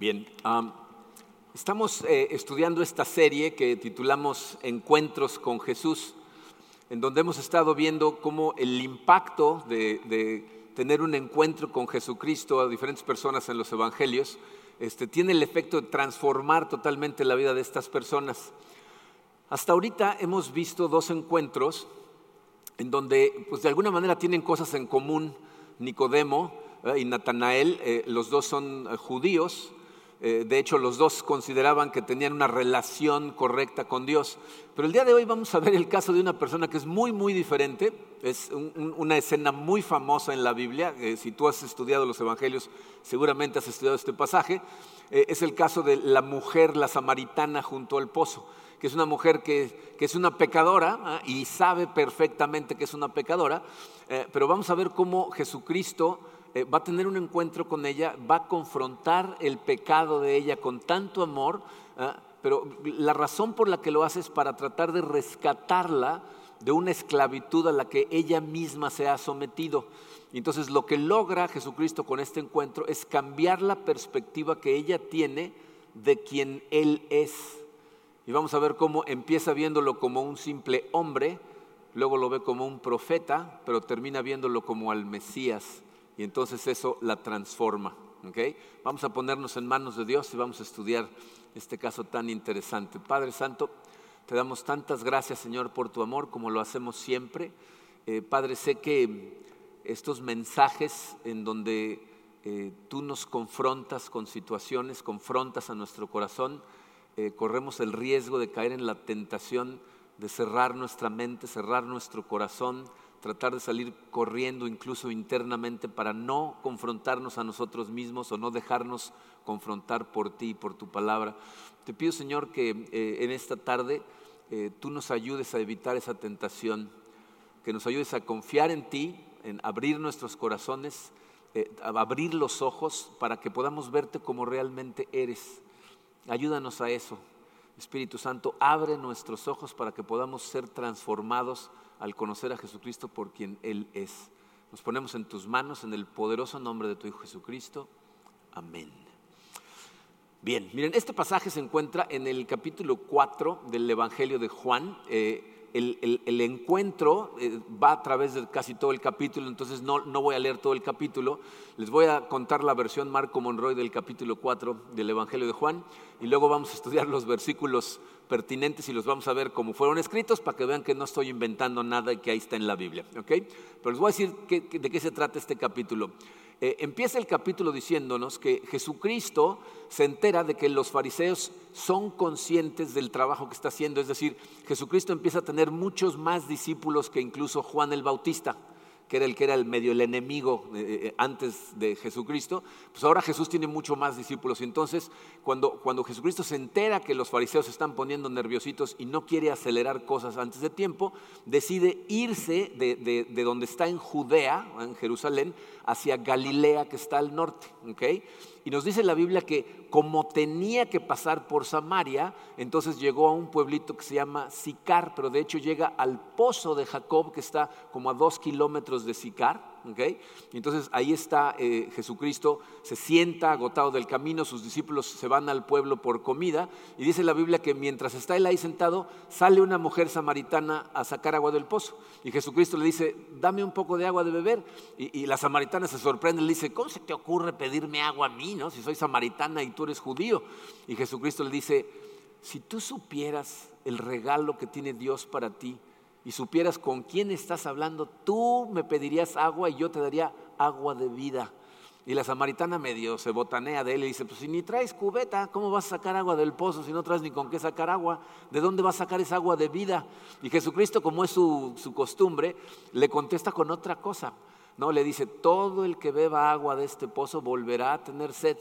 Bien, estamos eh, estudiando esta serie que titulamos Encuentros con Jesús, en donde hemos estado viendo cómo el impacto de, tener un encuentro con Jesucristo a diferentes personas en los evangelios este, tiene el efecto de transformar totalmente la vida de estas personas. Hasta ahorita hemos visto dos encuentros en donde pues de alguna manera tienen cosas en común Nicodemo y Natanael, eh, los dos son eh, judíos, eh, de hecho, los dos consideraban que tenían una relación correcta con Dios. Pero el día de hoy vamos a ver el caso de una persona que es muy, muy diferente. Es una escena muy famosa en la Biblia. Eh, si tú has estudiado los evangelios, seguramente has estudiado este pasaje. Eh, es el caso de la mujer, la samaritana, junto al pozo que es una mujer que, es una pecadora y sabe perfectamente que es una pecadora, pero vamos a ver cómo Jesucristo eh, va a tener un encuentro con ella, va a confrontar el pecado de ella con tanto amor, ¿ah? pero la razón por la que lo hace es para tratar de rescatarla de una esclavitud a la que ella misma se ha sometido. Entonces lo que logra Jesucristo con este encuentro es cambiar la perspectiva que ella tiene de quien Él es. Y vamos a ver cómo empieza viéndolo como un simple hombre, luego lo ve como un profeta, pero termina viéndolo como al Mesías y entonces eso la transforma. Vamos a ponernos en manos de Dios y vamos a estudiar este caso tan interesante. Padre Santo, te damos tantas gracias, Señor, por tu amor, como lo hacemos siempre. Eh, Padre, sé que estos mensajes en donde eh, tú nos confrontas con situaciones, confrontas a nuestro corazón, eh, corremos el riesgo de caer en la tentación de cerrar nuestra mente, cerrar nuestro corazón, tratar de salir corriendo incluso internamente para no confrontarnos a nosotros mismos o no dejarnos confrontar por ti, por tu palabra. Te pido, Señor, que eh, en esta tarde eh, tú nos ayudes a evitar esa tentación, que nos ayudes a confiar en ti, en abrir nuestros corazones, eh, abrir los ojos para que podamos verte como realmente eres. Ayúdanos a eso. Espíritu Santo, abre nuestros ojos para que podamos ser transformados al conocer a Jesucristo por quien Él es. Nos ponemos en tus manos en el poderoso nombre de tu Hijo Jesucristo. Amén. Bien, miren, este pasaje se encuentra en el capítulo 4 del Evangelio de Juan. Eh, el, encuentro eh, va a través de casi todo el capítulo, entonces no, no, voy a leer todo el capítulo. Les voy a contar la versión Marco Monroy del capítulo 4 del Evangelio de Juan y luego vamos a estudiar los versículos pertinentes y los vamos a ver como fueron escritos para que vean que no estoy inventando nada y que ahí está en la Biblia. ¿okay? Pero les voy a decir de qué se trata este capítulo. Eh, empieza el capítulo diciéndonos que Jesucristo se entera de que los fariseos son conscientes del trabajo que está haciendo, es decir, Jesucristo empieza a tener muchos más discípulos que incluso Juan el Bautista que era el que era el medio el enemigo eh, eh, antes de Jesucristo, pues ahora Jesús tiene mucho más discípulos. Entonces, cuando, cuando Jesucristo se entera que los fariseos se están poniendo nerviositos y no quiere acelerar cosas antes de tiempo, decide irse de, de, donde está en Judea, en Jerusalén, hacia Galilea, que está al norte. ¿okay? Y nos dice la Biblia que como tenía que pasar por Samaria, entonces llegó a un pueblito que se llama Sicar, pero de hecho llega al pozo de Jacob, que está como a dos kilómetros de Sicar. Y entonces ahí está eh, Jesucristo, se sienta agotado del camino, sus discípulos se van al pueblo por comida y dice la Biblia que mientras está él ahí sentado, sale una mujer samaritana a sacar agua del pozo. Y Jesucristo le dice, dame un poco de agua de beber. Y, la samaritana se sorprende, le dice, ¿cómo se te ocurre pedirme agua a mí, no? si soy samaritana y tú eres judío? Y Jesucristo le dice, si tú supieras el regalo que tiene Dios para ti, y supieras con quién estás hablando, tú me pedirías agua y yo te daría agua de vida. Y la samaritana medio se botanea de él y dice, pues si ni traes cubeta, ¿cómo vas a sacar agua del pozo si no traes ni con qué sacar agua? ¿De dónde vas a sacar esa agua de vida? Y Jesucristo, como es su, su costumbre, le contesta con otra cosa. No, le dice, todo el que beba agua de este pozo volverá a tener sed,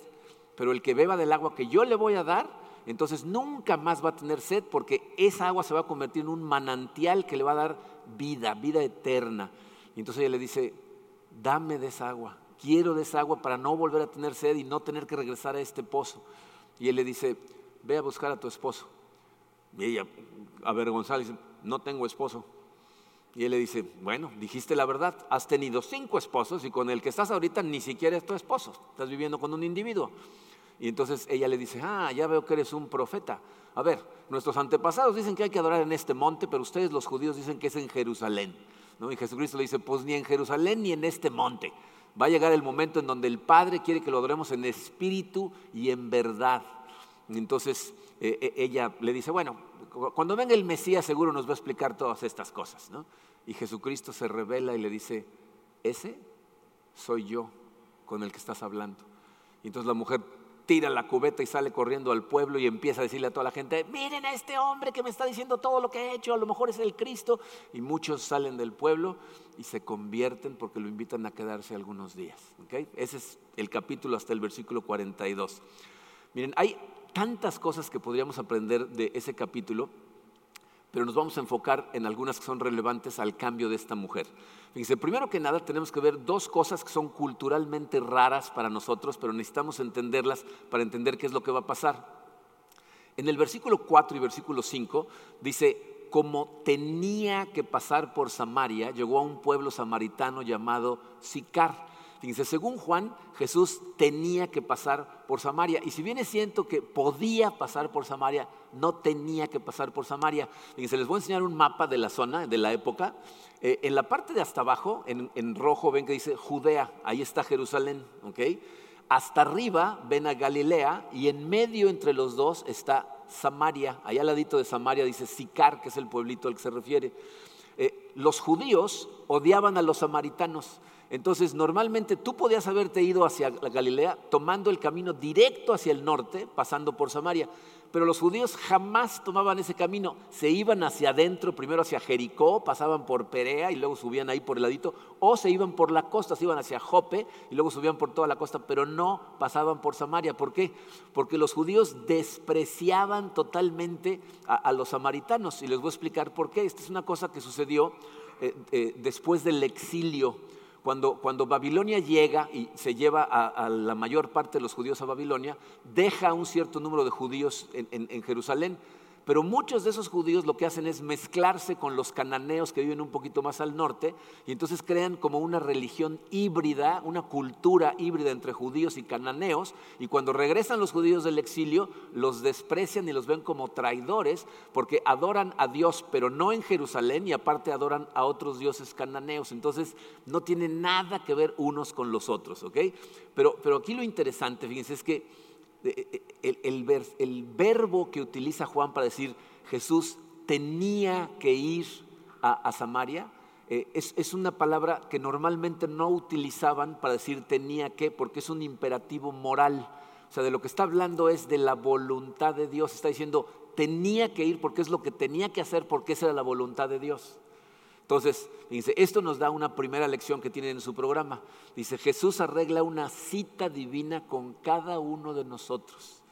pero el que beba del agua que yo le voy a dar, entonces nunca más va a tener sed porque esa agua se va a convertir en un manantial que le va a dar vida, vida eterna. Y entonces ella le dice, dame de esa agua, quiero de esa agua para no volver a tener sed y no tener que regresar a este pozo. Y él le dice, ve a buscar a tu esposo. Y ella, avergonzada, dice, no tengo esposo. Y él le dice, bueno, dijiste la verdad, has tenido cinco esposos y con el que estás ahorita ni siquiera es tu esposo, estás viviendo con un individuo. Y entonces ella le dice, ah, ya veo que eres un profeta. A ver, nuestros antepasados dicen que hay que adorar en este monte, pero ustedes los judíos dicen que es en Jerusalén. ¿no? Y Jesucristo le dice, pues ni en Jerusalén ni en este monte. Va a llegar el momento en donde el Padre quiere que lo adoremos en espíritu y en verdad. Entonces eh, eh, ella le dice, bueno, cuando venga el Mesías seguro nos va a explicar todas estas cosas. ¿no? Y Jesucristo se revela y le dice, ese soy yo con el que estás hablando. Y entonces la mujer tira la cubeta y sale corriendo al pueblo y empieza a decirle a toda la gente, miren a este hombre que me está diciendo todo lo que ha hecho, a lo mejor es el Cristo. Y muchos salen del pueblo y se convierten porque lo invitan a quedarse algunos días. Ese es el capítulo hasta el versículo 42. Miren, hay tantas cosas que podríamos aprender de ese capítulo pero nos vamos a enfocar en algunas que son relevantes al cambio de esta mujer. Fíjense, primero que nada tenemos que ver dos cosas que son culturalmente raras para nosotros, pero necesitamos entenderlas para entender qué es lo que va a pasar. En el versículo 4 y versículo 5 dice, como tenía que pasar por Samaria, llegó a un pueblo samaritano llamado Sicar. Fíjense, según Juan, Jesús tenía que pasar por Samaria. Y si bien es cierto que podía pasar por Samaria, no tenía que pasar por Samaria. Fíjense, les voy a enseñar un mapa de la zona, de la época. Eh, en la parte de hasta abajo, en, rojo, ven que dice Judea, ahí está Jerusalén, ¿ok? Hasta arriba ven a Galilea y en medio entre los dos está Samaria. Allá al ladito de Samaria dice Sicar, que es el pueblito al que se refiere. Eh, los judíos odiaban a los samaritanos. Entonces, normalmente tú podías haberte ido hacia la Galilea tomando el camino directo hacia el norte, pasando por Samaria. Pero los judíos jamás tomaban ese camino. Se iban hacia adentro, primero hacia Jericó, pasaban por Perea y luego subían ahí por el ladito. O se iban por la costa, se iban hacia Jope y luego subían por toda la costa, pero no pasaban por Samaria. ¿Por qué? Porque los judíos despreciaban totalmente a, los samaritanos. Y les voy a explicar por qué. Esta es una cosa que sucedió eh, eh, después del exilio cuando, Babilonia llega y se lleva a, la mayor parte de los judíos a Babilonia, deja un cierto número de judíos en Jerusalén pero muchos de esos judíos lo que hacen es mezclarse con los cananeos que viven un poquito más al norte y entonces crean como una religión híbrida, una cultura híbrida entre judíos y cananeos y cuando regresan los judíos del exilio los desprecian y los ven como traidores porque adoran a Dios pero no en Jerusalén y aparte adoran a otros dioses cananeos. Entonces no tienen nada que ver unos con los otros, ¿ok? Pero, pero aquí lo interesante, fíjense, es que eh, eh, el, verbo que utiliza Juan para decir Jesús tenía que ir a, Samaria, eh, es, una palabra que normalmente no utilizaban para decir tenía que, porque es un imperativo moral. O sea, de lo que está hablando es de la voluntad de Dios. Está diciendo tenía que ir porque es lo que tenía que hacer, porque esa era la voluntad de Dios. Entonces, dice, esto nos da una primera lección que tiene en su programa. Dice, Jesús arregla una cita divina con cada uno de nosotros.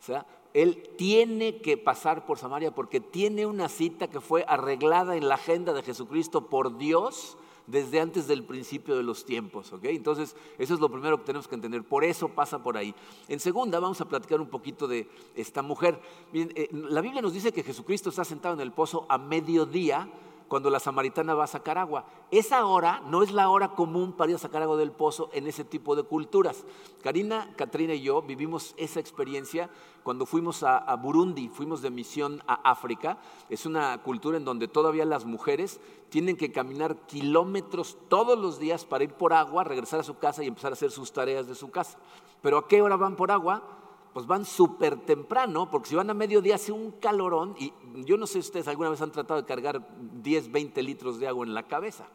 O sea, Él tiene que pasar por Samaria porque tiene una cita que fue arreglada en la agenda de Jesucristo por Dios desde antes del principio de los tiempos. Entonces, eso es lo primero que tenemos que entender. Por eso pasa por ahí. En segunda, vamos a platicar un poquito de esta mujer. Eh, la Biblia nos dice que Jesucristo está sentado en el pozo a mediodía cuando la samaritana va a sacar agua. Esa hora no es la hora común para ir a sacar agua del pozo en ese tipo de culturas. Karina, Katrina y yo vivimos esa experiencia cuando fuimos a, a, Burundi, fuimos de misión a África. Es una cultura en donde todavía las mujeres tienen que caminar kilómetros todos los días para ir por agua, regresar a su casa y empezar a hacer sus tareas de su casa. Pero ¿a qué hora van por agua? Pues van súper temprano, porque si van a mediodía hace un calorón, y yo no sé si ustedes alguna vez han tratado de cargar 10, 20 litros de agua en la cabeza,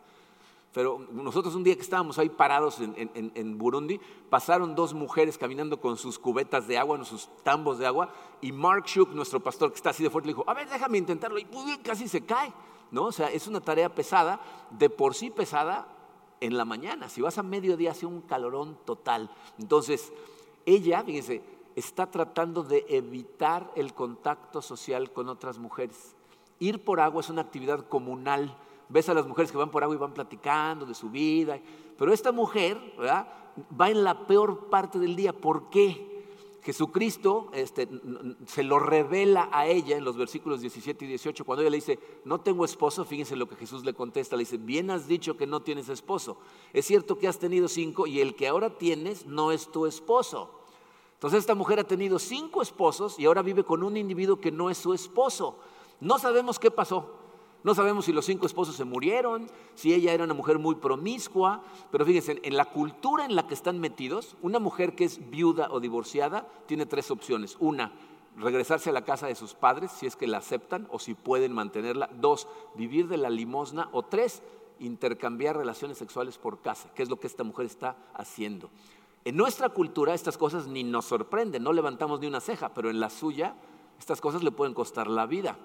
pero nosotros un día que estábamos ahí parados en, Burundi, pasaron dos mujeres caminando con sus cubetas de agua, sus tambos de agua, y Mark Shook, nuestro pastor que está así de fuerte, le dijo, a ver, déjame intentarlo, y casi se cae, ¿no? O sea, es una tarea pesada, de por sí pesada en la mañana, si vas a mediodía hace un calorón total. Entonces, ella, fíjense, está tratando de evitar el contacto social con otras mujeres. Ir por agua es una actividad comunal. Ves a las mujeres que van por agua y van platicando de su vida. Pero esta mujer va en la peor parte del día. ¿Por qué? Jesucristo este, se lo revela a ella en los versículos 17 y 18. Cuando ella le dice, no tengo esposo, fíjense lo que Jesús le contesta. Le dice, bien has dicho que no tienes esposo. Es cierto que has tenido cinco y el que ahora tienes no es tu esposo. Entonces esta mujer ha tenido cinco esposos y ahora vive con un individuo que no es su esposo. No sabemos qué pasó. No sabemos si los cinco esposos se murieron, si ella era una mujer muy promiscua, pero fíjense, en la cultura en la que están metidos, una mujer que es viuda o divorciada tiene tres opciones. Una, regresarse a la casa de sus padres si es que la aceptan o si pueden mantenerla. Dos, vivir de la limosna. O tres, intercambiar relaciones sexuales por casa, que es lo que esta mujer está haciendo. En nuestra cultura estas cosas ni nos sorprenden, no levantamos ni una ceja, pero en la suya estas cosas le pueden costar la vida.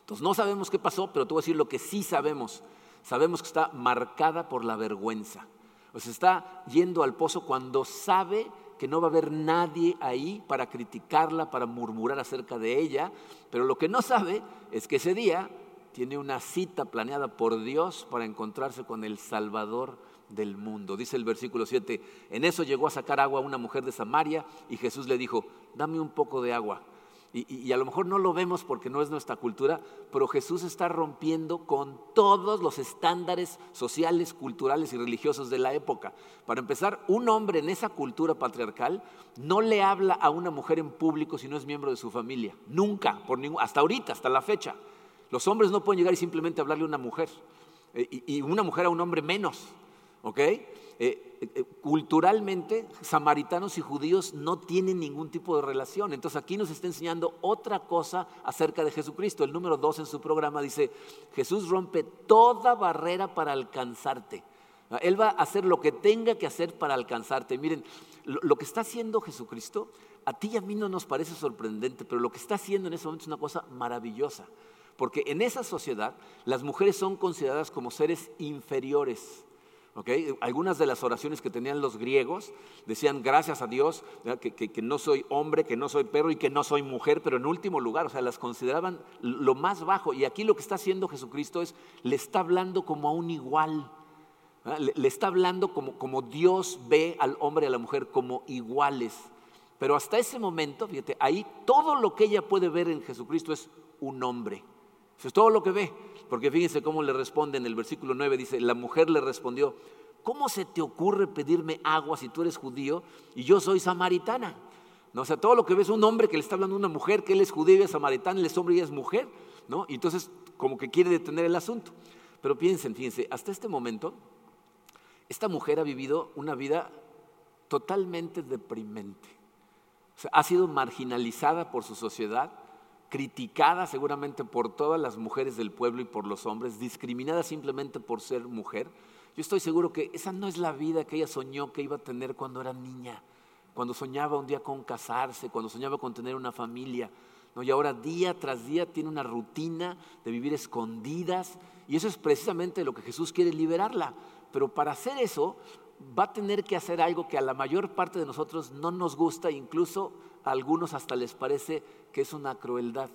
Entonces no sabemos qué pasó, pero te voy a decir lo que sí sabemos. Sabemos que está marcada por la vergüenza. O sea, está yendo al pozo cuando sabe que no va a haber nadie ahí para criticarla, para murmurar acerca de ella, pero lo que no sabe es que ese día tiene una cita planeada por Dios para encontrarse con el Salvador del mundo. Dice el versículo 7, en eso llegó a sacar agua una mujer de Samaria y Jesús le dijo, dame un poco de agua. Y, a lo mejor no lo vemos porque no es nuestra cultura, pero Jesús está rompiendo con todos los estándares sociales, culturales y religiosos de la época. Para empezar, un hombre en esa cultura patriarcal no le habla a una mujer en público si no es miembro de su familia. Nunca, por ningún, hasta ahorita, hasta la fecha. Los hombres no pueden llegar y simplemente hablarle a una mujer. Eh, y una mujer a un hombre menos. ¿Ok? Eh, eh, culturalmente, samaritanos y judíos no tienen ningún tipo de relación. Entonces aquí nos está enseñando otra cosa acerca de Jesucristo. El número dos en su programa dice, Jesús rompe toda barrera para alcanzarte. Él va a hacer lo que tenga que hacer para alcanzarte. Miren, lo, que está haciendo Jesucristo, a ti y a mí no nos parece sorprendente, pero lo que está haciendo en ese momento es una cosa maravillosa. Porque en esa sociedad las mujeres son consideradas como seres inferiores. Algunas de las oraciones que tenían los griegos decían gracias a Dios que, no soy hombre, que no soy perro y que no soy mujer, pero en último lugar, o sea, las consideraban lo más bajo. Y aquí lo que está haciendo Jesucristo es, le está hablando como a un igual, le, está hablando como, como Dios ve al hombre y a la mujer como iguales. Pero hasta ese momento, fíjate, ahí todo lo que ella puede ver en Jesucristo es un hombre. Eso es todo lo que ve. Porque fíjense cómo le responde en el versículo 9, dice, la mujer le respondió, ¿cómo se te ocurre pedirme agua si tú eres judío y yo soy samaritana? ¿No? O sea, todo lo que ve es un hombre que le está hablando a una mujer, que él es judío y es samaritana, él es hombre y es mujer, ¿no? Y entonces como que quiere detener el asunto. Pero piensen, fíjense, hasta este momento, esta mujer ha vivido una vida totalmente deprimente. O sea, ha sido marginalizada por su sociedad, criticada seguramente por todas las mujeres del pueblo y por los hombres, discriminada simplemente por ser mujer. Yo estoy seguro que esa no es la vida que ella soñó que iba a tener cuando era niña, cuando soñaba un día con casarse, cuando soñaba con tener una familia. ¿no? Y ahora día tras día tiene una rutina de vivir escondidas y eso es precisamente lo que Jesús quiere liberarla. Pero para hacer eso va a tener que hacer algo que a la mayor parte de nosotros no nos gusta, incluso a algunos hasta les parece que es una crueldad,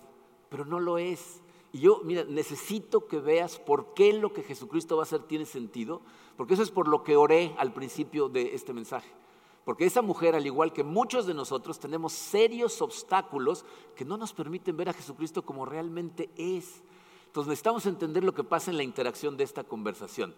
pero no lo es. Y yo, mira, necesito que veas por qué lo que Jesucristo va a hacer tiene sentido, porque eso es por lo que oré al principio de este mensaje. Porque esa mujer, al igual que muchos de nosotros, tenemos serios obstáculos que no nos permiten ver a Jesucristo como realmente es. Entonces necesitamos entender lo que pasa en la interacción de esta conversación.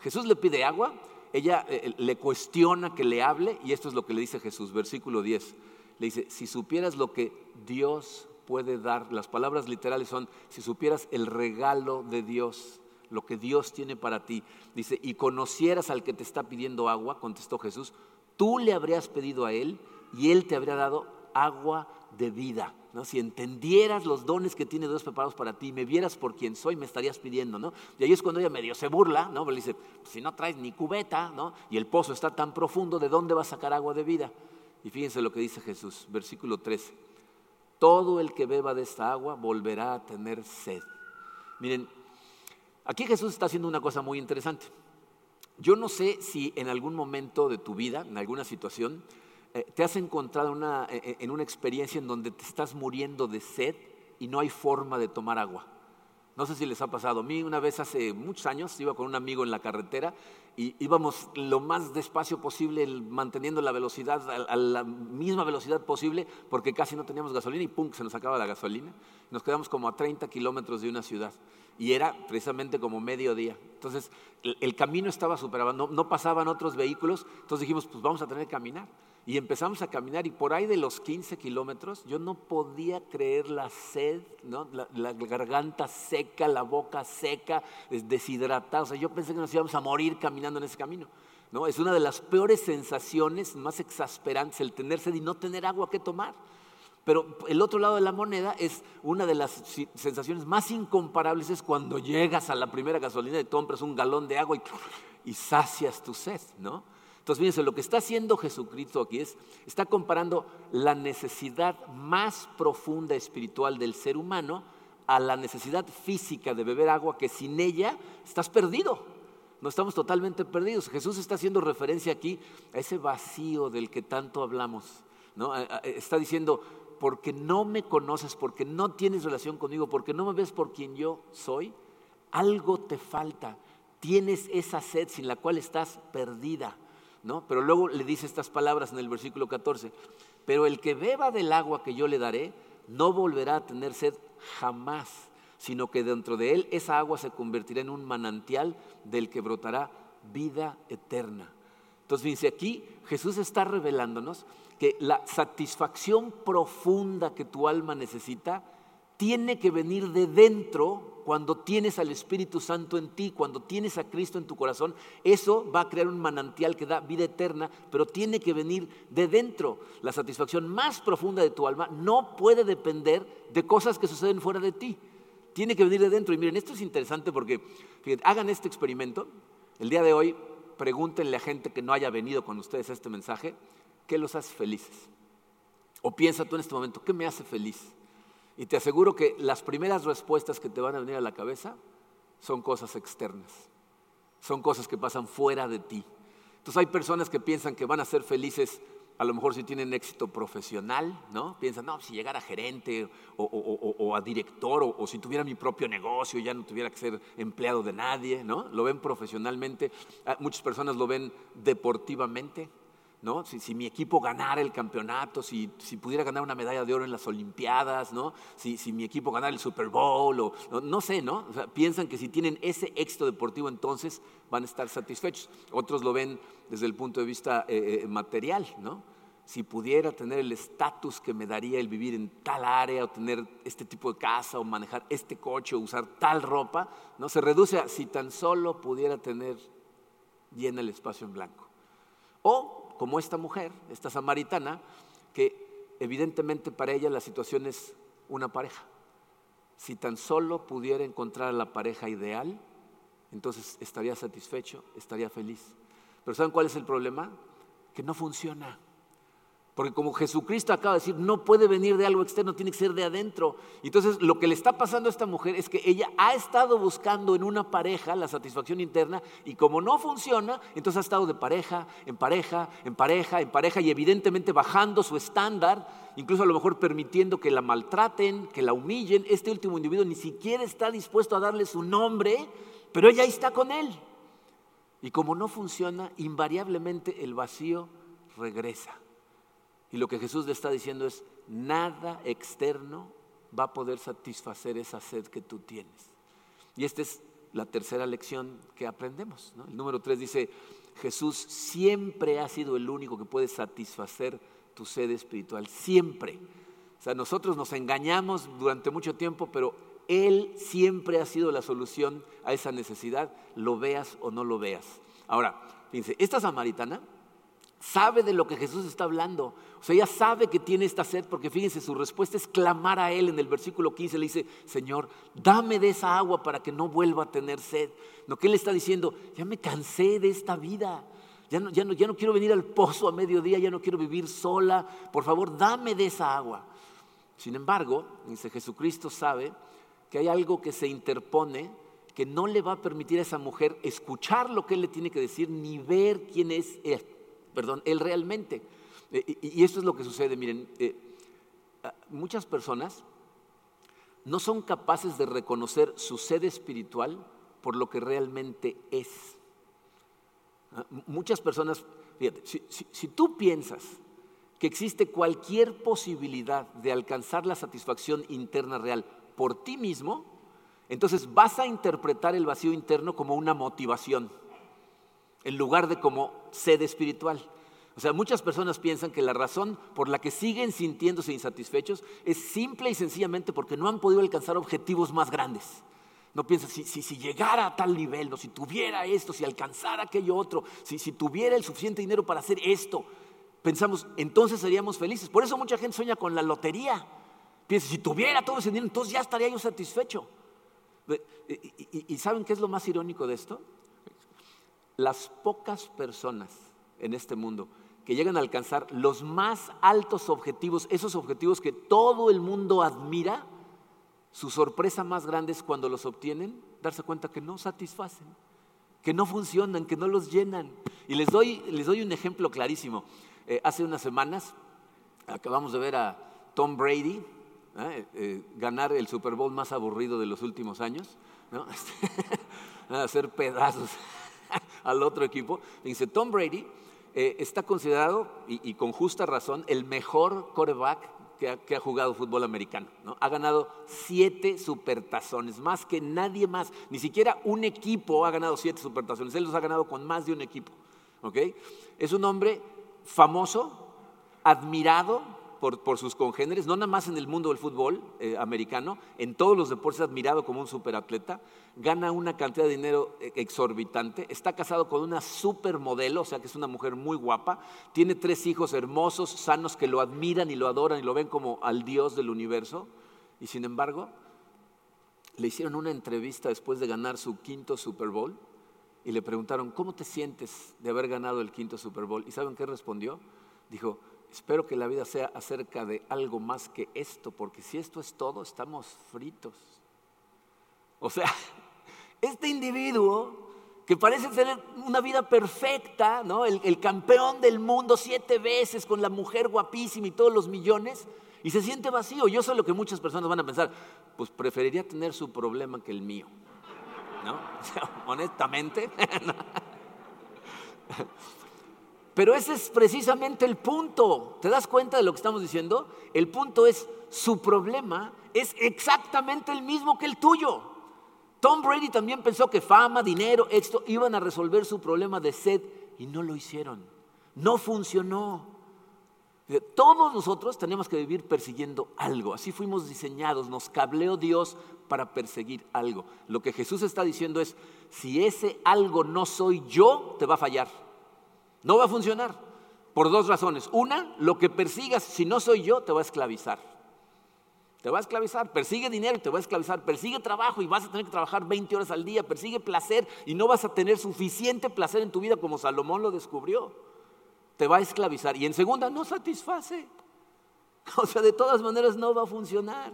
Jesús le pide agua, ella eh, eh, le cuestiona que le hable y esto es lo que le dice Jesús, versículo 10 le dice, si supieras lo que Dios puede dar, las palabras literales son, si supieras el regalo de Dios, lo que Dios tiene para ti, dice, y conocieras al que te está pidiendo agua, contestó Jesús, tú le habrías pedido a él y él te habría dado agua de vida. ¿no? Si entendieras los dones que tiene Dios preparados para ti, me vieras por quien soy, me estarías pidiendo. ¿no? Y ahí es cuando ella medio se burla, ¿no? le dice, si no traes ni cubeta, ¿no? y el pozo está tan profundo, ¿de dónde va a sacar agua de vida? Y fíjense lo que dice Jesús, versículo 13. Todo el que beba de esta agua volverá a tener sed. Miren, aquí Jesús está haciendo una cosa muy interesante. Yo no sé si en algún momento de tu vida, en alguna situación, eh, te has encontrado eh, eh, en una experiencia en donde te estás muriendo de sed y no hay forma de tomar agua. No sé si les ha pasado. A mí una vez hace muchos años iba con un amigo en la carretera y íbamos lo más despacio posible, manteniendo la velocidad a, la misma velocidad posible, porque casi no teníamos gasolina y pum, se nos acaba la gasolina. Nos quedamos como a 30 kilómetros de una ciudad y era precisamente como mediodía. Entonces el, camino estaba superado, no, no pasaban otros vehículos, entonces dijimos, pues vamos a tener que caminar. Y empezamos a caminar y por ahí de los 15 kilómetros yo no podía creer la sed, ¿no? la, garganta seca, la boca seca, deshidratada. O sea, yo pensé que nos íbamos a morir caminando en ese camino. ¿no? Es una de las peores sensaciones, más exasperantes, el tener sed y no tener agua que tomar. Pero el otro lado de la moneda es una de las sensaciones más incomparables es cuando llegas a la primera gasolina y compras un galón de agua y, y sacias tu sed, ¿no? Entonces, fíjense, lo que está haciendo Jesucristo aquí es, está comparando la necesidad más profunda espiritual del ser humano a la necesidad física de beber agua, que sin ella estás perdido. No estamos totalmente perdidos. Jesús está haciendo referencia aquí a ese vacío del que tanto hablamos. ¿no? Está diciendo, porque no me conoces, porque no tienes relación conmigo, porque no me ves por quien yo soy, algo te falta. Tienes esa sed sin la cual estás perdida. ¿No? Pero luego le dice estas palabras en el versículo 14, pero el que beba del agua que yo le daré, no volverá a tener sed jamás, sino que dentro de él esa agua se convertirá en un manantial del que brotará vida eterna. Entonces, dice aquí Jesús está revelándonos que la satisfacción profunda que tu alma necesita tiene que venir de dentro cuando tienes al Espíritu Santo en ti, cuando tienes a Cristo en tu corazón, eso va a crear un manantial que da vida eterna, pero tiene que venir de dentro. La satisfacción más profunda de tu alma no puede depender de cosas que suceden fuera de ti. Tiene que venir de dentro. Y miren, esto es interesante porque hagan este experimento. El día de hoy, pregúntenle a gente que no haya venido con ustedes a este mensaje, ¿qué los hace felices? O piensa tú en este momento, ¿qué me hace feliz? Y te aseguro que las primeras respuestas que te van a venir a la cabeza son cosas externas, son cosas que pasan fuera de ti. Entonces hay personas que piensan que van a ser felices a lo mejor si tienen éxito profesional, ¿no? Piensan, no, si llegara a gerente o, a director o, si tuviera mi propio negocio ya no tuviera que ser empleado de nadie, ¿no? Lo ven profesionalmente, ah, muchas personas lo ven deportivamente, ¿no? Si, mi equipo ganara el campeonato, si, pudiera ganar una medalla de oro en las Olimpiadas, ¿no? Si, mi equipo ganara el Super Bowl, no, sé, ¿no? piensan que si tienen ese éxito deportivo entonces van a estar satisfechos. Otros lo ven desde el punto de vista eh, eh, material, ¿no? Si pudiera tener el estatus que me daría el vivir en tal área, o tener este tipo de casa, o manejar este coche, o usar tal ropa, ¿no? Se reduce a si tan solo pudiera tener llena el espacio en blanco. O como esta mujer, esta samaritana, que evidentemente para ella la situación es una pareja. Si tan solo pudiera encontrar a la pareja ideal, entonces estaría satisfecho, estaría feliz. Pero ¿saben cuál es el problema? Que no funciona. Porque como Jesucristo acaba de decir, no puede venir de algo externo, tiene que ser de adentro. Entonces lo que le está pasando a esta mujer es que ella ha estado buscando en una pareja la satisfacción interna y como no funciona, entonces ha estado de pareja, en pareja, en pareja, en pareja y evidentemente bajando su estándar, incluso a lo mejor permitiendo que la maltraten, que la humillen. Este último individuo ni siquiera está dispuesto a darle su nombre, pero ella ahí está con él. Y como no funciona, invariablemente el vacío regresa. Y lo que Jesús le está diciendo es, nada externo va a poder satisfacer esa sed que tú tienes. Y esta es la tercera lección que aprendemos. El número tres dice, Jesús siempre ha sido el único que puede satisfacer tu sed espiritual, siempre. O sea, nosotros nos engañamos durante mucho tiempo, pero Él siempre ha sido la solución a esa necesidad, lo veas o no lo veas. Ahora, fíjense, esta samaritana sabe de lo que Jesús está hablando. O sea, ella sabe que tiene esta sed porque fíjense, su respuesta es clamar a Él. En el versículo 15 le dice, Señor, dame de esa agua para que no vuelva a tener sed. No, que Él está diciendo, ya me cansé de esta vida. Ya no, ya, no, ya no quiero venir al pozo a mediodía, ya no quiero vivir sola. Por favor, dame de esa agua. Sin embargo, dice Jesucristo sabe que hay algo que se interpone que no le va a permitir a esa mujer escuchar lo que Él le tiene que decir ni ver quién es Él perdón, Él realmente. Eh, y esto es lo que sucede, miren, eh, muchas personas no son capaces de reconocer su sed espiritual por lo que realmente es. Ah, muchas personas, fíjate, si, tú piensas que existe cualquier posibilidad de alcanzar la satisfacción interna real por ti mismo, entonces vas a interpretar el vacío interno como una motivación en lugar de como sed espiritual. O sea, muchas personas piensan que la razón por la que siguen sintiéndose insatisfechos es simple y sencillamente porque no han podido alcanzar objetivos más grandes. No piensan, si, si, llegara a tal nivel, si tuviera esto, si alcanzara aquello otro, si, si tuviera el suficiente dinero para hacer esto, pensamos, entonces seríamos felices. Por eso mucha gente sueña con la lotería. Piensa, si tuviera todo ese dinero, entonces ya estaría yo satisfecho. ¿Y, saben qué es lo más irónico de esto? Las pocas personas en este mundo que llegan a alcanzar los más altos objetivos, esos objetivos que todo el mundo admira, su sorpresa más grande es cuando los obtienen, darse cuenta que no satisfacen, que no funcionan, que no los llenan. Y les doy, les doy un ejemplo clarísimo. Eh, hace unas semanas acabamos de ver a Tom Brady ¿eh? Eh, ganar el Super Bowl más aburrido de los últimos años, ¿no? hacer pedazos al otro equipo. Dice, Tom Brady está considerado, y, con justa razón, el mejor quarterback que ha, jugado fútbol americano. ¿no? Ha ganado siete supertazones, más que nadie más. Ni siquiera un equipo ha ganado siete supertazones. Él los ha ganado con más de un equipo. ¿okay? Es un hombre famoso, admirado por, sus congéneres, no nada más en el mundo del fútbol eh, americano, en todos los deportes admirado como un superatleta, gana una cantidad de dinero eh, exorbitante, está casado con una supermodelo, o sea que es una mujer muy guapa, tiene tres hijos hermosos, sanos, que lo admiran y lo adoran y lo ven como al Dios del universo, y sin embargo, le hicieron una entrevista después de ganar su quinto Super Bowl y le preguntaron, ¿cómo te sientes de haber ganado el quinto Super Bowl? ¿Y saben qué respondió? Dijo, espero que la vida sea acerca de algo más que esto, porque si esto es todo, estamos fritos. O sea, este individuo que parece tener una vida perfecta, ¿no? el, campeón del mundo siete veces con la mujer guapísima y todos los millones, y se siente vacío. Yo sé lo que muchas personas van a pensar, pues preferiría tener su problema que el mío. ¿no? honestamente. Pero ese es precisamente el punto. ¿Te das cuenta de lo que estamos diciendo? El punto es, su problema es exactamente el mismo que el tuyo. Tom Brady también pensó que fama, dinero, esto iban a resolver su problema de sed y no lo hicieron. No funcionó. Todos nosotros tenemos que vivir persiguiendo algo. Así fuimos diseñados, nos cableó Dios para perseguir algo. Lo que Jesús está diciendo es, si ese algo no soy yo, te va a fallar. No va a funcionar. Por dos razones. Una, lo que persigas, si no soy yo, te va a esclavizar. Te va a esclavizar. Persigue dinero y te va a esclavizar. Persigue trabajo y vas a tener que trabajar 20 horas al día. Persigue placer y no vas a tener suficiente placer en tu vida como Salomón lo descubrió te va a esclavizar. Y en segunda, no satisface. O sea, de todas maneras no va a funcionar.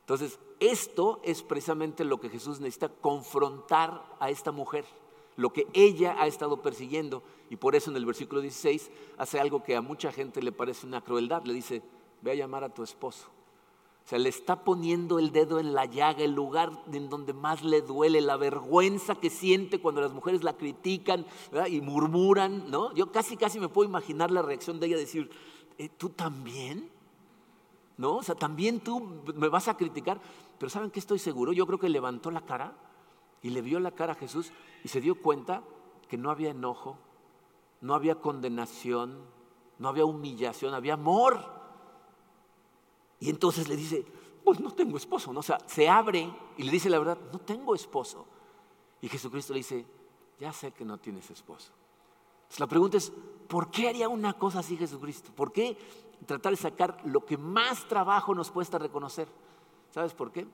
Entonces, esto es precisamente lo que Jesús necesita confrontar a esta mujer, lo que ella ha estado persiguiendo. Y por eso en el versículo 16 hace algo que a mucha gente le parece una crueldad. Le dice, ve a llamar a tu esposo. O sea, le está poniendo el dedo en la llaga, el lugar en donde más le duele, la vergüenza que siente cuando las mujeres la critican y murmuran, ¿no? Yo casi, casi me puedo imaginar la reacción de ella decir, eh, ¿tú también? ¿No? O sea, también tú me vas a criticar. Pero ¿saben qué estoy seguro? Yo creo que levantó la cara y le vio la cara a Jesús y se dio cuenta que no había enojo, no había condenación, no había humillación, había amor. Y entonces le dice, pues no tengo esposo, ¿no? O sea, se abre y le dice la verdad, no tengo esposo. Y Jesucristo le dice, ya sé que no tienes esposo. Entonces la pregunta es, ¿por qué haría una cosa así Jesucristo? ¿Por qué tratar de sacar lo que más trabajo nos cuesta reconocer? ¿Sabes por qué?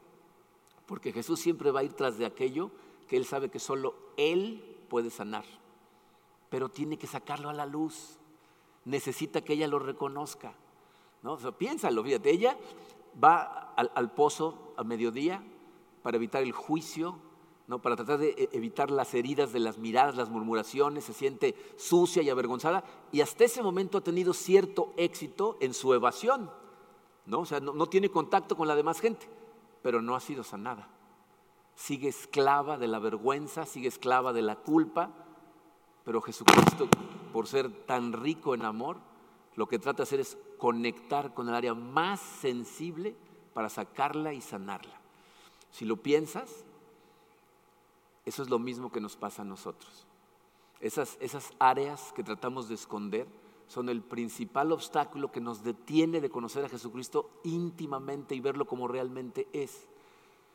Porque Jesús siempre va a ir tras de aquello que Él sabe que solo Él puede sanar. Pero tiene que sacarlo a la luz. Necesita que ella lo reconozca. ¿no? piénsalo, fíjate, ella va al, pozo a mediodía para evitar el juicio, ¿no? para tratar de e, evitar las heridas de las miradas, las murmuraciones, se siente sucia y avergonzada y hasta ese momento ha tenido cierto éxito en su evasión, ¿no? O sea, no tiene contacto con la demás gente, pero no ha sido sanada. Sigue esclava de la vergüenza, sigue esclava de la culpa, pero Jesucristo, por ser tan rico en amor, lo que trata de hacer es conectar con el área más sensible para sacarla y sanarla. Si lo piensas, eso es lo mismo que nos pasa a nosotros. Esas, esas áreas que tratamos de esconder son el principal obstáculo que nos detiene de conocer a Jesucristo íntimamente y verlo como realmente es.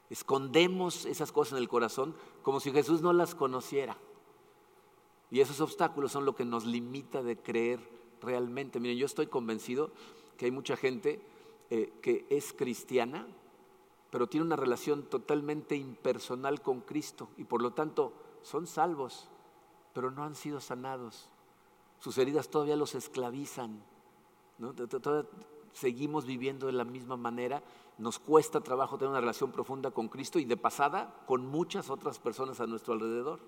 Escondemos esas cosas en el corazón como si Jesús no las conociera. Y esos obstáculos son lo que nos limita de creer realmente. Miren, yo estoy convencido que hay mucha gente eh, que es cristiana, pero tiene una relación totalmente impersonal con Cristo y por lo tanto son salvos, pero no han sido sanados. Sus heridas todavía los esclavizan. Todavía seguimos viviendo de la misma manera. Nos cuesta trabajo tener una relación profunda con Cristo y de pasada con muchas otras personas a nuestro alrededor.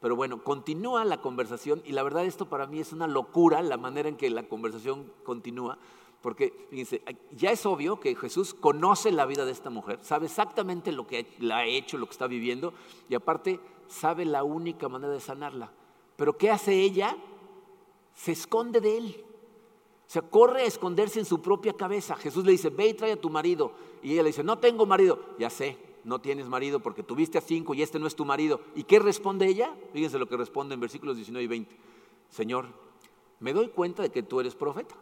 Pero bueno, continúa la conversación y la verdad esto para mí es una locura la manera en que la conversación continúa, porque fíjense, ya es obvio que Jesús conoce la vida de esta mujer, sabe exactamente lo que la ha hecho, lo que está viviendo, y aparte sabe la única manera de sanarla. Pero ¿qué hace ella? Se esconde de él. O sea, corre a esconderse en su propia cabeza. Jesús le dice, ve y trae a tu marido. Y ella le dice, no tengo marido. Ya sé, no tienes marido porque tuviste a cinco y este no es tu marido. ¿Y qué responde ella? Fíjense lo que responde en versículos 19 y 20. Señor, me doy cuenta de que tú eres profeta.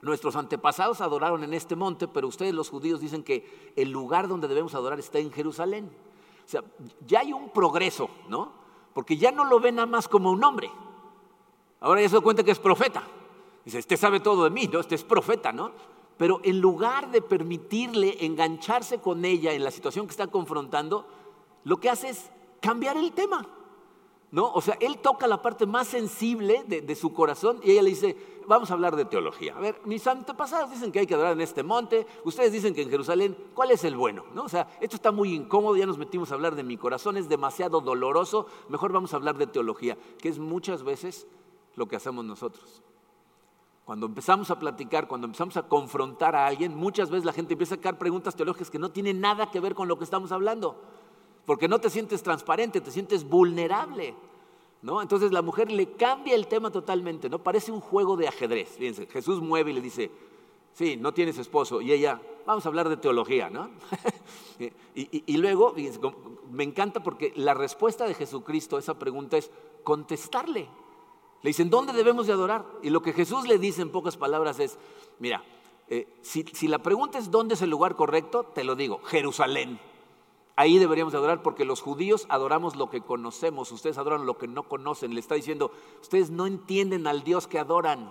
Nuestros antepasados adoraron en este monte, pero ustedes los judíos dicen que el lugar donde debemos adorar está en Jerusalén. O sea, ya hay un progreso, ¿no? Porque ya no lo ven nada más como un hombre. Ahora ya se da cuenta que es profeta. Dice, este sabe todo de mí, ¿no? Este es profeta, ¿no? Pero en lugar de permitirle engancharse con ella en la situación que está confrontando, lo que hace es cambiar el tema. ¿No? O sea, él toca la parte más sensible de, su corazón y ella le dice, vamos a hablar de teología. A ver, mis antepasados dicen que hay que adorar en este monte, ustedes dicen que en Jerusalén, ¿cuál es el bueno? ¿No? O sea, esto está muy incómodo, ya nos metimos a hablar de mi corazón, es demasiado doloroso, mejor vamos a hablar de teología, que es muchas veces lo que hacemos nosotros. Cuando empezamos a platicar, cuando empezamos a confrontar a alguien, muchas veces la gente empieza a sacar preguntas teológicas que no tienen nada que ver con lo que estamos hablando porque no te sientes transparente, te sientes vulnerable. ¿no? Entonces la mujer le cambia el tema totalmente, ¿no? Parece un juego de ajedrez. Fíjense, Jesús mueve y le dice, sí, no tienes esposo. Y ella, vamos a hablar de teología, ¿no? y, luego, me encanta porque la respuesta de Jesucristo a esa pregunta es contestarle. Le dicen, ¿dónde debemos de adorar? Y lo que Jesús le dice en pocas palabras es, mira, eh, si, si la pregunta es dónde es el lugar correcto, te lo digo, Jerusalén. Ahí deberíamos adorar porque los judíos adoramos lo que conocemos, ustedes adoran lo que no conocen. Le está diciendo, ustedes no entienden al Dios que adoran,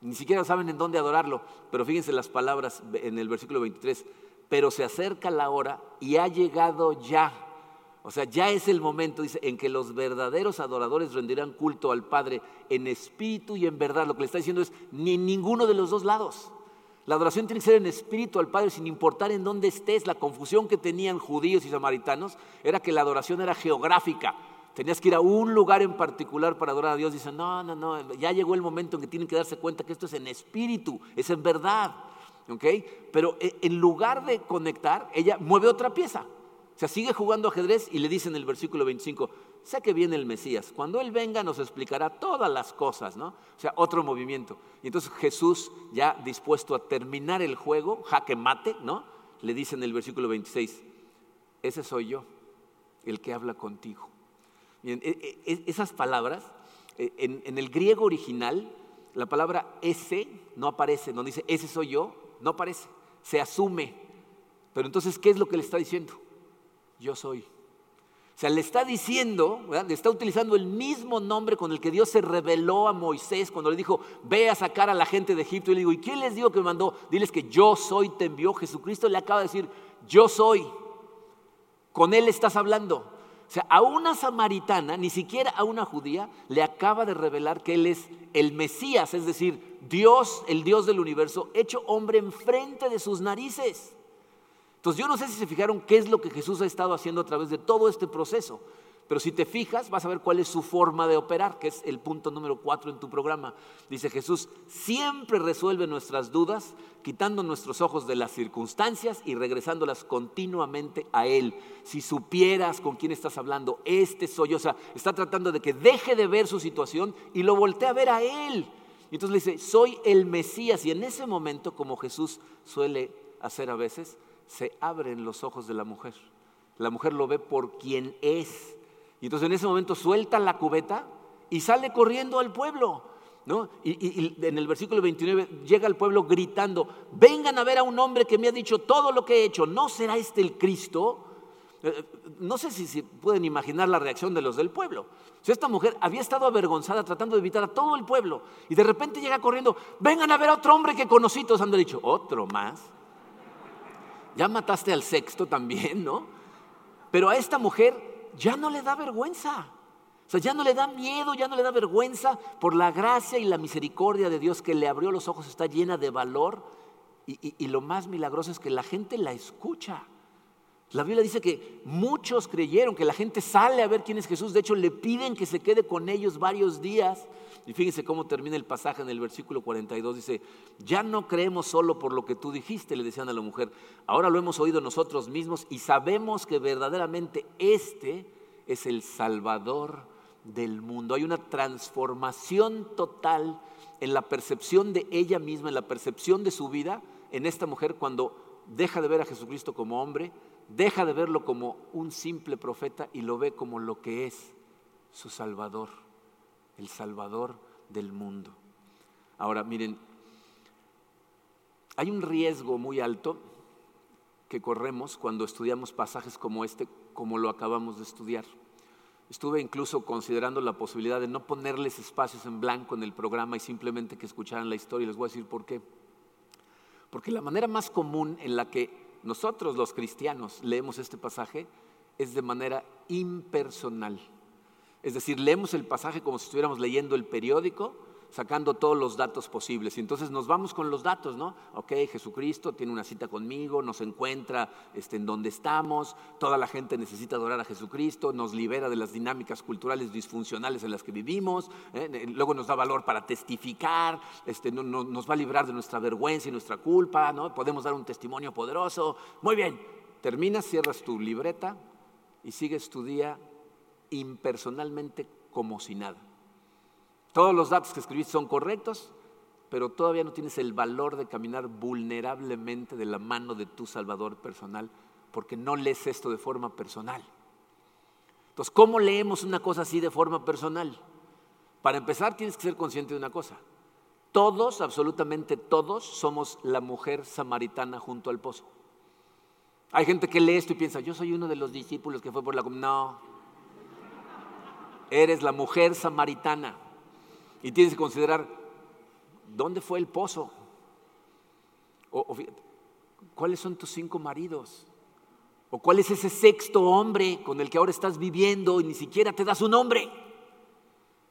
ni siquiera saben en dónde adorarlo. Pero fíjense las palabras en el versículo 23, pero se acerca la hora y ha llegado ya. O sea, ya es el momento, dice, en que los verdaderos adoradores rendirán culto al Padre en espíritu y en verdad. Lo que le está diciendo es, ni en ninguno de los dos lados. La adoración tiene que ser en espíritu al Padre sin importar en dónde estés. La confusión que tenían judíos y samaritanos era que la adoración era geográfica. Tenías que ir a un lugar en particular para adorar a Dios. Dicen, no, no, no, ya llegó el momento en que tienen que darse cuenta que esto es en espíritu, es en verdad. Pero eh, en lugar de conectar, ella mueve otra pieza. O sea, sigue jugando ajedrez y le dice en el versículo 25, sé que viene el Mesías, cuando Él venga nos explicará todas las cosas, ¿no? O sea, otro movimiento. Y entonces Jesús, ya dispuesto a terminar el juego, jaque mate, ¿no? Le dice en el versículo 26, ese soy yo, el que habla contigo. E, e, e, esas palabras, en el griego original, la palabra ese no aparece, no dice ese soy yo, no aparece, se asume. Pero entonces, ¿qué es lo que le está diciendo? Yo soy. O sea, le está diciendo, le está utilizando el mismo nombre con el que Dios se reveló a Moisés cuando le dijo, ve a sacar a la gente de Egipto. Y le digo, ¿y quién les dijo que me mandó? Diles que yo soy, te envió. Jesucristo le acaba de decir, yo soy. Con él estás hablando. O sea, a una samaritana, ni siquiera a una judía, le acaba de revelar que él es el Mesías, es decir, Dios, el Dios del universo, hecho hombre enfrente de sus narices. Entonces yo no sé si se fijaron qué es lo que Jesús ha estado haciendo a través de todo este proceso, pero si te fijas vas a ver cuál es su forma de operar, que es el punto número cuatro en tu programa. Dice Jesús, siempre resuelve nuestras dudas, quitando nuestros ojos de las circunstancias y regresándolas continuamente a Él. Si supieras con quién estás hablando, este soy yo. O sea, está tratando de que deje de ver su situación y lo voltee a ver a Él. Y entonces le dice, soy el Mesías. Y en ese momento, como Jesús suele hacer a veces, se abren los ojos de la mujer. La mujer lo ve por quien es. Y entonces en ese momento suelta la cubeta y sale corriendo al pueblo. ¿no? Y, en el versículo 29 llega al pueblo gritando, vengan a ver a un hombre que me ha dicho todo lo que he hecho, ¿no será este el Cristo? Eh, no sé si, pueden imaginar la reacción de los del pueblo. Si esta mujer había estado avergonzada tratando de evitar a todo el pueblo y de repente llega corriendo, vengan a ver a otro hombre que conocí, todos han dicho, otro más. Ya mataste al sexto también, ¿no? Pero a esta mujer ya no le da vergüenza. O sea, ya no le da miedo, ya no le da vergüenza por la gracia y la misericordia de Dios que le abrió los ojos, está llena de valor. y lo más milagroso es que la gente la escucha. La Biblia dice que muchos creyeron, que la gente sale a ver quién es Jesús. De hecho, le piden que se quede con ellos varios días. Y fíjense cómo termina el pasaje en el versículo 42. Dice, ya no creemos solo por lo que tú dijiste, le decían a la mujer. Ahora lo hemos oído nosotros mismos y sabemos que verdaderamente este es el Salvador del mundo. Hay una transformación total en la percepción de ella misma, en la percepción de su vida, en esta mujer cuando deja de ver a Jesucristo como hombre deja de verlo como un simple profeta y lo ve como lo que es su Salvador, el Salvador del mundo. Ahora, miren, hay un riesgo muy alto que corremos cuando estudiamos pasajes como este, como lo acabamos de estudiar. Estuve incluso considerando la posibilidad de no ponerles espacios en blanco en el programa y simplemente que escucharan la historia. Les voy a decir por qué. Porque la manera más común en la que nosotros los cristianos leemos este pasaje es de manera impersonal. Es decir, leemos el pasaje como si estuviéramos leyendo el periódico sacando todos los datos posibles. Y entonces nos vamos con los datos, ¿no? Ok, Jesucristo tiene una cita conmigo, nos encuentra este, en donde estamos, toda la gente necesita adorar a Jesucristo, nos libera de las dinámicas culturales disfuncionales en las que vivimos, ¿eh? luego nos da valor para testificar, este, nos va a librar de nuestra vergüenza y nuestra culpa, ¿no? Podemos dar un testimonio poderoso. Muy bien, terminas, cierras tu libreta y sigues tu día impersonalmente como si nada. Todos los datos que escribiste son correctos, pero todavía no tienes el valor de caminar vulnerablemente de la mano de tu Salvador personal, porque no lees esto de forma personal. Entonces, ¿cómo leemos una cosa así de forma personal? Para empezar, tienes que ser consciente de una cosa. Todos, absolutamente todos, somos la mujer samaritana junto al pozo. Hay gente que lee esto y piensa, yo soy uno de los discípulos que fue por la... No, eres la mujer samaritana. Y tienes que considerar, ¿dónde fue el pozo? O, ¿Cuáles son tus cinco maridos? ¿O cuál es ese sexto hombre con el que ahora estás viviendo y ni siquiera te das un nombre?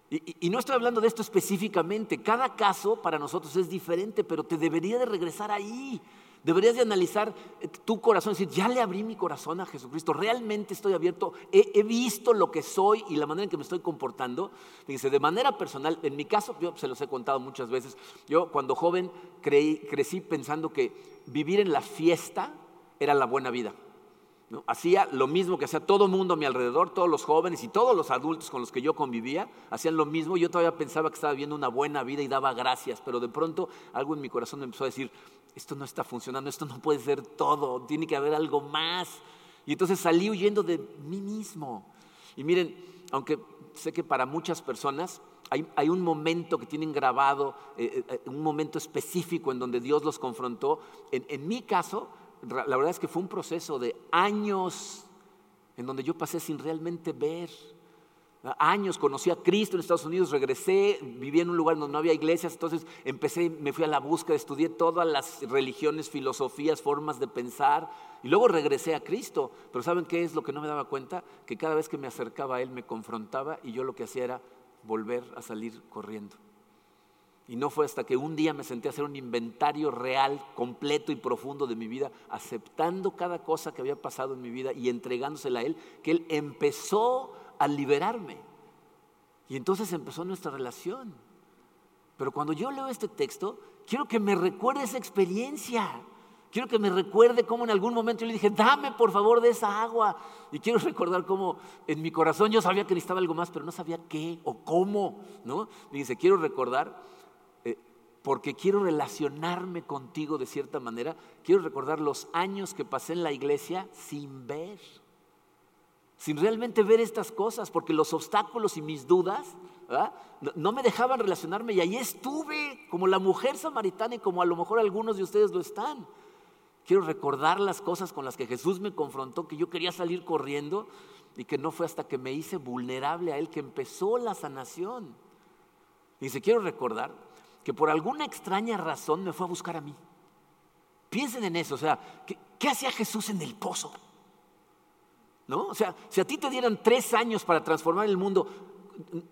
Y, no estoy hablando de esto específicamente, cada caso para nosotros es diferente, pero te debería de regresar ahí. Deberías de analizar eh, tu corazón, decir, ya le abrí mi corazón a Jesucristo, realmente estoy abierto, he, visto lo que soy y la manera en que me estoy comportando. Dice, de manera personal, en mi caso, yo se los he contado muchas veces, yo cuando joven crecí pensando que vivir en la fiesta era la buena vida. Hacía lo mismo que hacía todo el mundo a mi alrededor, todos los jóvenes y todos los adultos con los que yo convivía, hacían lo mismo. Yo todavía pensaba que estaba viviendo una buena vida y daba gracias, pero de pronto algo en mi corazón me empezó a decir, esto no está funcionando, esto no puede ser todo, tiene que haber algo más. Y entonces salí huyendo de mí mismo. Y miren, aunque sé que para muchas personas hay, un momento que tienen grabado, eh, eh, un momento específico en donde Dios los confrontó, en mi caso, la verdad es que fue un proceso de años en donde yo pasé sin realmente ver. Años conocí a Cristo en Estados Unidos, regresé, viví en un lugar donde no había iglesias, entonces empecé, me fui a la búsqueda, estudié todas las religiones, filosofías, formas de pensar y luego regresé a Cristo. Pero ¿saben qué es lo que no me daba cuenta? Que cada vez que me acercaba a Él me confrontaba y yo lo que hacía era volver a salir corriendo. Y no fue hasta que un día me senté a hacer un inventario real, completo y profundo de mi vida, aceptando cada cosa que había pasado en mi vida y entregándosela a Él, que Él empezó a liberarme. Y entonces empezó nuestra relación. Pero cuando yo leo este texto, quiero que me recuerde esa experiencia. Quiero que me recuerde cómo en algún momento yo le dije, dame por favor de esa agua. Y quiero recordar cómo en mi corazón yo sabía que necesitaba algo más, pero no sabía qué o cómo. ¿no? dice, quiero recordar porque quiero relacionarme contigo de cierta manera, quiero recordar los años que pasé en la iglesia sin ver. sin realmente ver estas cosas, porque los obstáculos y mis dudas no, me dejaban relacionarme y ahí estuve como la mujer samaritana y como a lo mejor algunos de ustedes lo están. Quiero recordar las cosas con las que Jesús me confrontó, que yo quería salir corriendo y que no fue hasta que me hice vulnerable a Él que empezó la sanación. Dice, quiero recordar que por alguna extraña razón me fue a buscar a mí. Piensen en eso, o sea, ¿qué, hacía Jesús en el pozo? ¿No? O sea, si a ti te dieran tres años para transformar el mundo,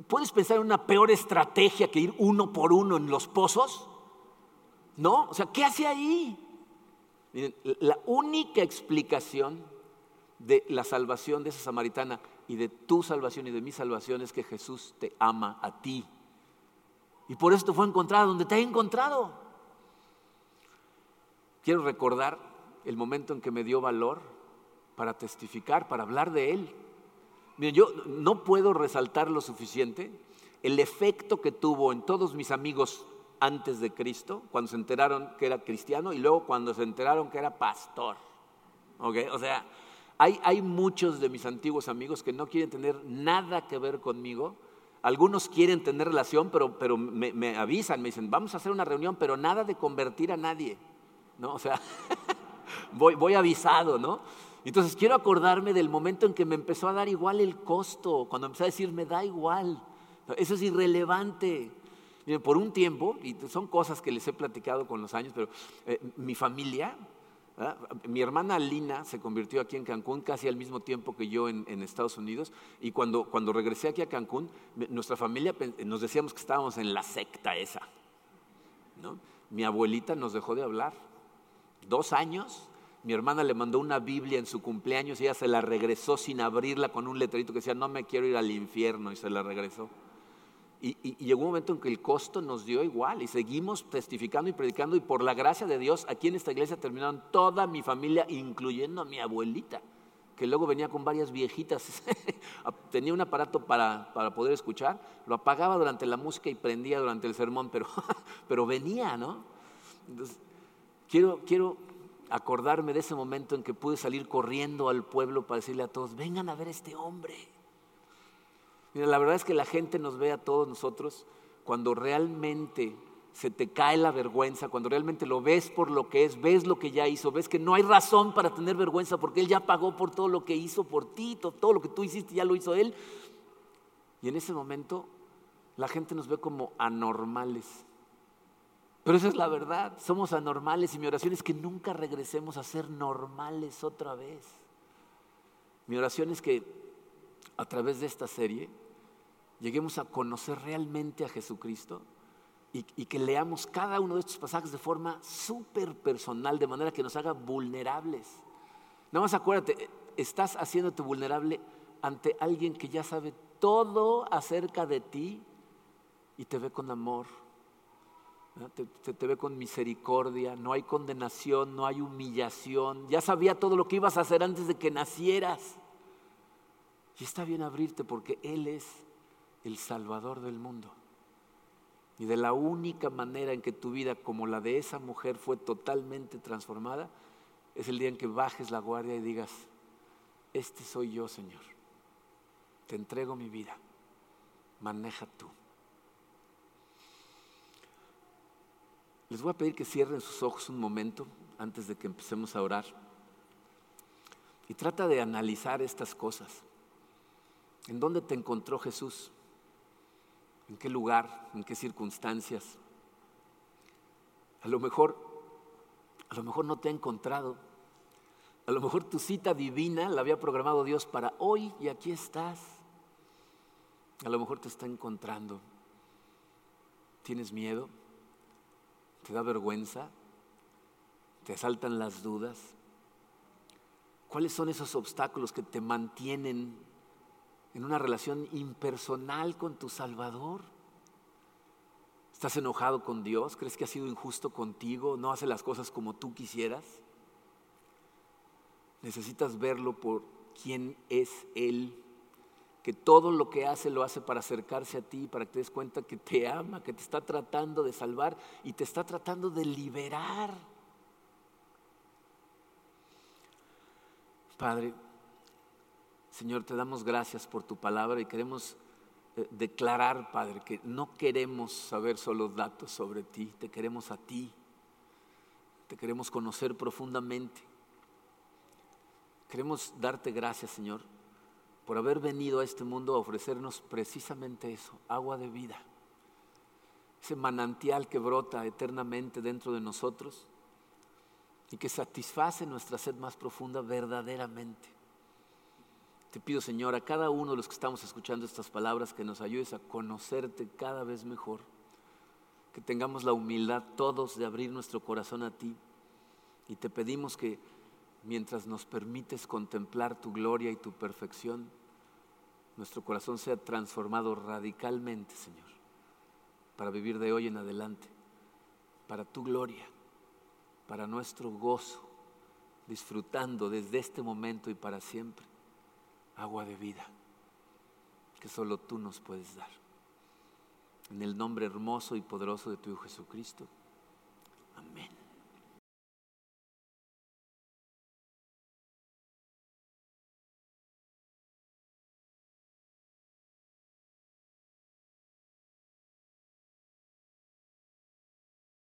¿puedes pensar en una peor estrategia que ir uno por uno en los pozos? ¿No? O sea, ¿qué hace ahí? Miren, la única explicación de la salvación de esa samaritana y de tu salvación y de mi salvación es que Jesús te ama a ti. Y por eso te fue encontrado donde te ha encontrado. Quiero recordar el momento en que me dio valor para testificar, para hablar de Él. Miren, yo no puedo resaltar lo suficiente el efecto que tuvo en todos mis amigos antes de Cristo, cuando se enteraron que era cristiano y luego cuando se enteraron que era pastor. O sea, hay, hay muchos de mis antiguos amigos que no quieren tener nada que ver conmigo. Algunos quieren tener relación, pero, me, avisan, me dicen, vamos a hacer una reunión, pero nada de convertir a nadie. ¿No? O sea, voy, avisado, ¿no? Entonces quiero acordarme del momento en que me empezó a dar igual el costo, cuando empecé a decir, me da igual, eso es irrelevante. Por un tiempo, y son cosas que les he platicado con los años, pero eh, mi familia, mi hermana Lina se convirtió aquí en Cancún casi al mismo tiempo que yo en, Estados Unidos, y cuando, cuando regresé aquí a Cancún, nuestra familia nos decíamos que estábamos en la secta esa. ¿no? Mi abuelita nos dejó de hablar. Dos años mi hermana le mandó una Biblia en su cumpleaños y ella se la regresó sin abrirla con un letrerito que decía, no me quiero ir al infierno y se la regresó. Y, llegó un momento en que el costo nos dio igual y seguimos testificando y predicando y por la gracia de Dios aquí en esta iglesia terminaron toda mi familia, incluyendo a mi abuelita, que luego venía con varias viejitas. Tenía un aparato para, para, poder escuchar, lo apagaba durante la música y prendía durante el sermón, pero, pero venía, ¿no? Entonces, quiero, quiero acordarme de ese momento en que pude salir corriendo al pueblo para decirle a todos, vengan a ver este hombre. Mira, la verdad es que la gente nos ve a todos nosotros cuando realmente se te cae la vergüenza, cuando realmente lo ves por lo que es, ves lo que ya hizo, ves que no hay razón para tener vergüenza porque Él ya pagó por todo lo que hizo por ti, todo lo que tú hiciste ya lo hizo Él. Y en ese momento la gente nos ve como anormales. Pero esa es la verdad, somos anormales y mi oración es que nunca regresemos a ser normales otra vez. Mi oración es que a través de esta serie lleguemos a conocer realmente a Jesucristo y, que leamos cada uno de estos pasajes de forma súper personal, de manera que nos haga vulnerables. Nada más acuérdate, estás haciéndote vulnerable ante alguien que ya sabe todo acerca de ti y te ve con amor te, te, ve con misericordia, no hay condenación, no hay humillación. Ya sabía todo lo que ibas a hacer antes de que nacieras. Y está bien abrirte porque Él es el Salvador del mundo. Y de la única manera en que tu vida, como la de esa mujer, fue totalmente transformada, es el día en que bajes la guardia y digas, este soy yo, Señor. Te entrego mi vida. Maneja tú. Les voy a pedir que cierren sus ojos un momento antes de que empecemos a orar. Y trata de analizar estas cosas. ¿En dónde te encontró Jesús? ¿En qué lugar? ¿En qué circunstancias? A lo mejor, a lo mejor no te ha encontrado. A lo mejor tu cita divina la había programado Dios para hoy y aquí estás. A lo mejor te está encontrando. ¿Tienes miedo? ¿Te da vergüenza? ¿Te asaltan las dudas? ¿Cuáles son esos obstáculos que te mantienen en una relación impersonal con tu Salvador? ¿Estás enojado con Dios? ¿Crees que ha sido injusto contigo? ¿No hace las cosas como tú quisieras? Necesitas verlo por quién es Él que todo lo que hace lo hace para acercarse a ti, para que te des cuenta que te ama, que te está tratando de salvar y te está tratando de liberar. Padre, Señor, te damos gracias por tu palabra y queremos eh, declarar, Padre, que no queremos saber solo datos sobre ti, te queremos a ti, te queremos conocer profundamente. Queremos darte gracias, Señor, por haber venido a este mundo a ofrecernos precisamente eso, agua de vida, ese manantial que brota eternamente dentro de nosotros y que satisface nuestra sed más profunda verdaderamente. Te pido, Señor, a cada uno de los que estamos escuchando estas palabras, que nos ayudes a conocerte cada vez mejor, que tengamos la humildad todos de abrir nuestro corazón a ti. Y te pedimos que mientras nos permites contemplar tu gloria y tu perfección, nuestro corazón sea transformado radicalmente, Señor, para vivir de hoy en adelante, para tu gloria, para nuestro gozo, disfrutando desde este momento y para siempre agua de vida que solo tú nos puedes dar. En el nombre hermoso y poderoso de tu Hijo Jesucristo. Amén.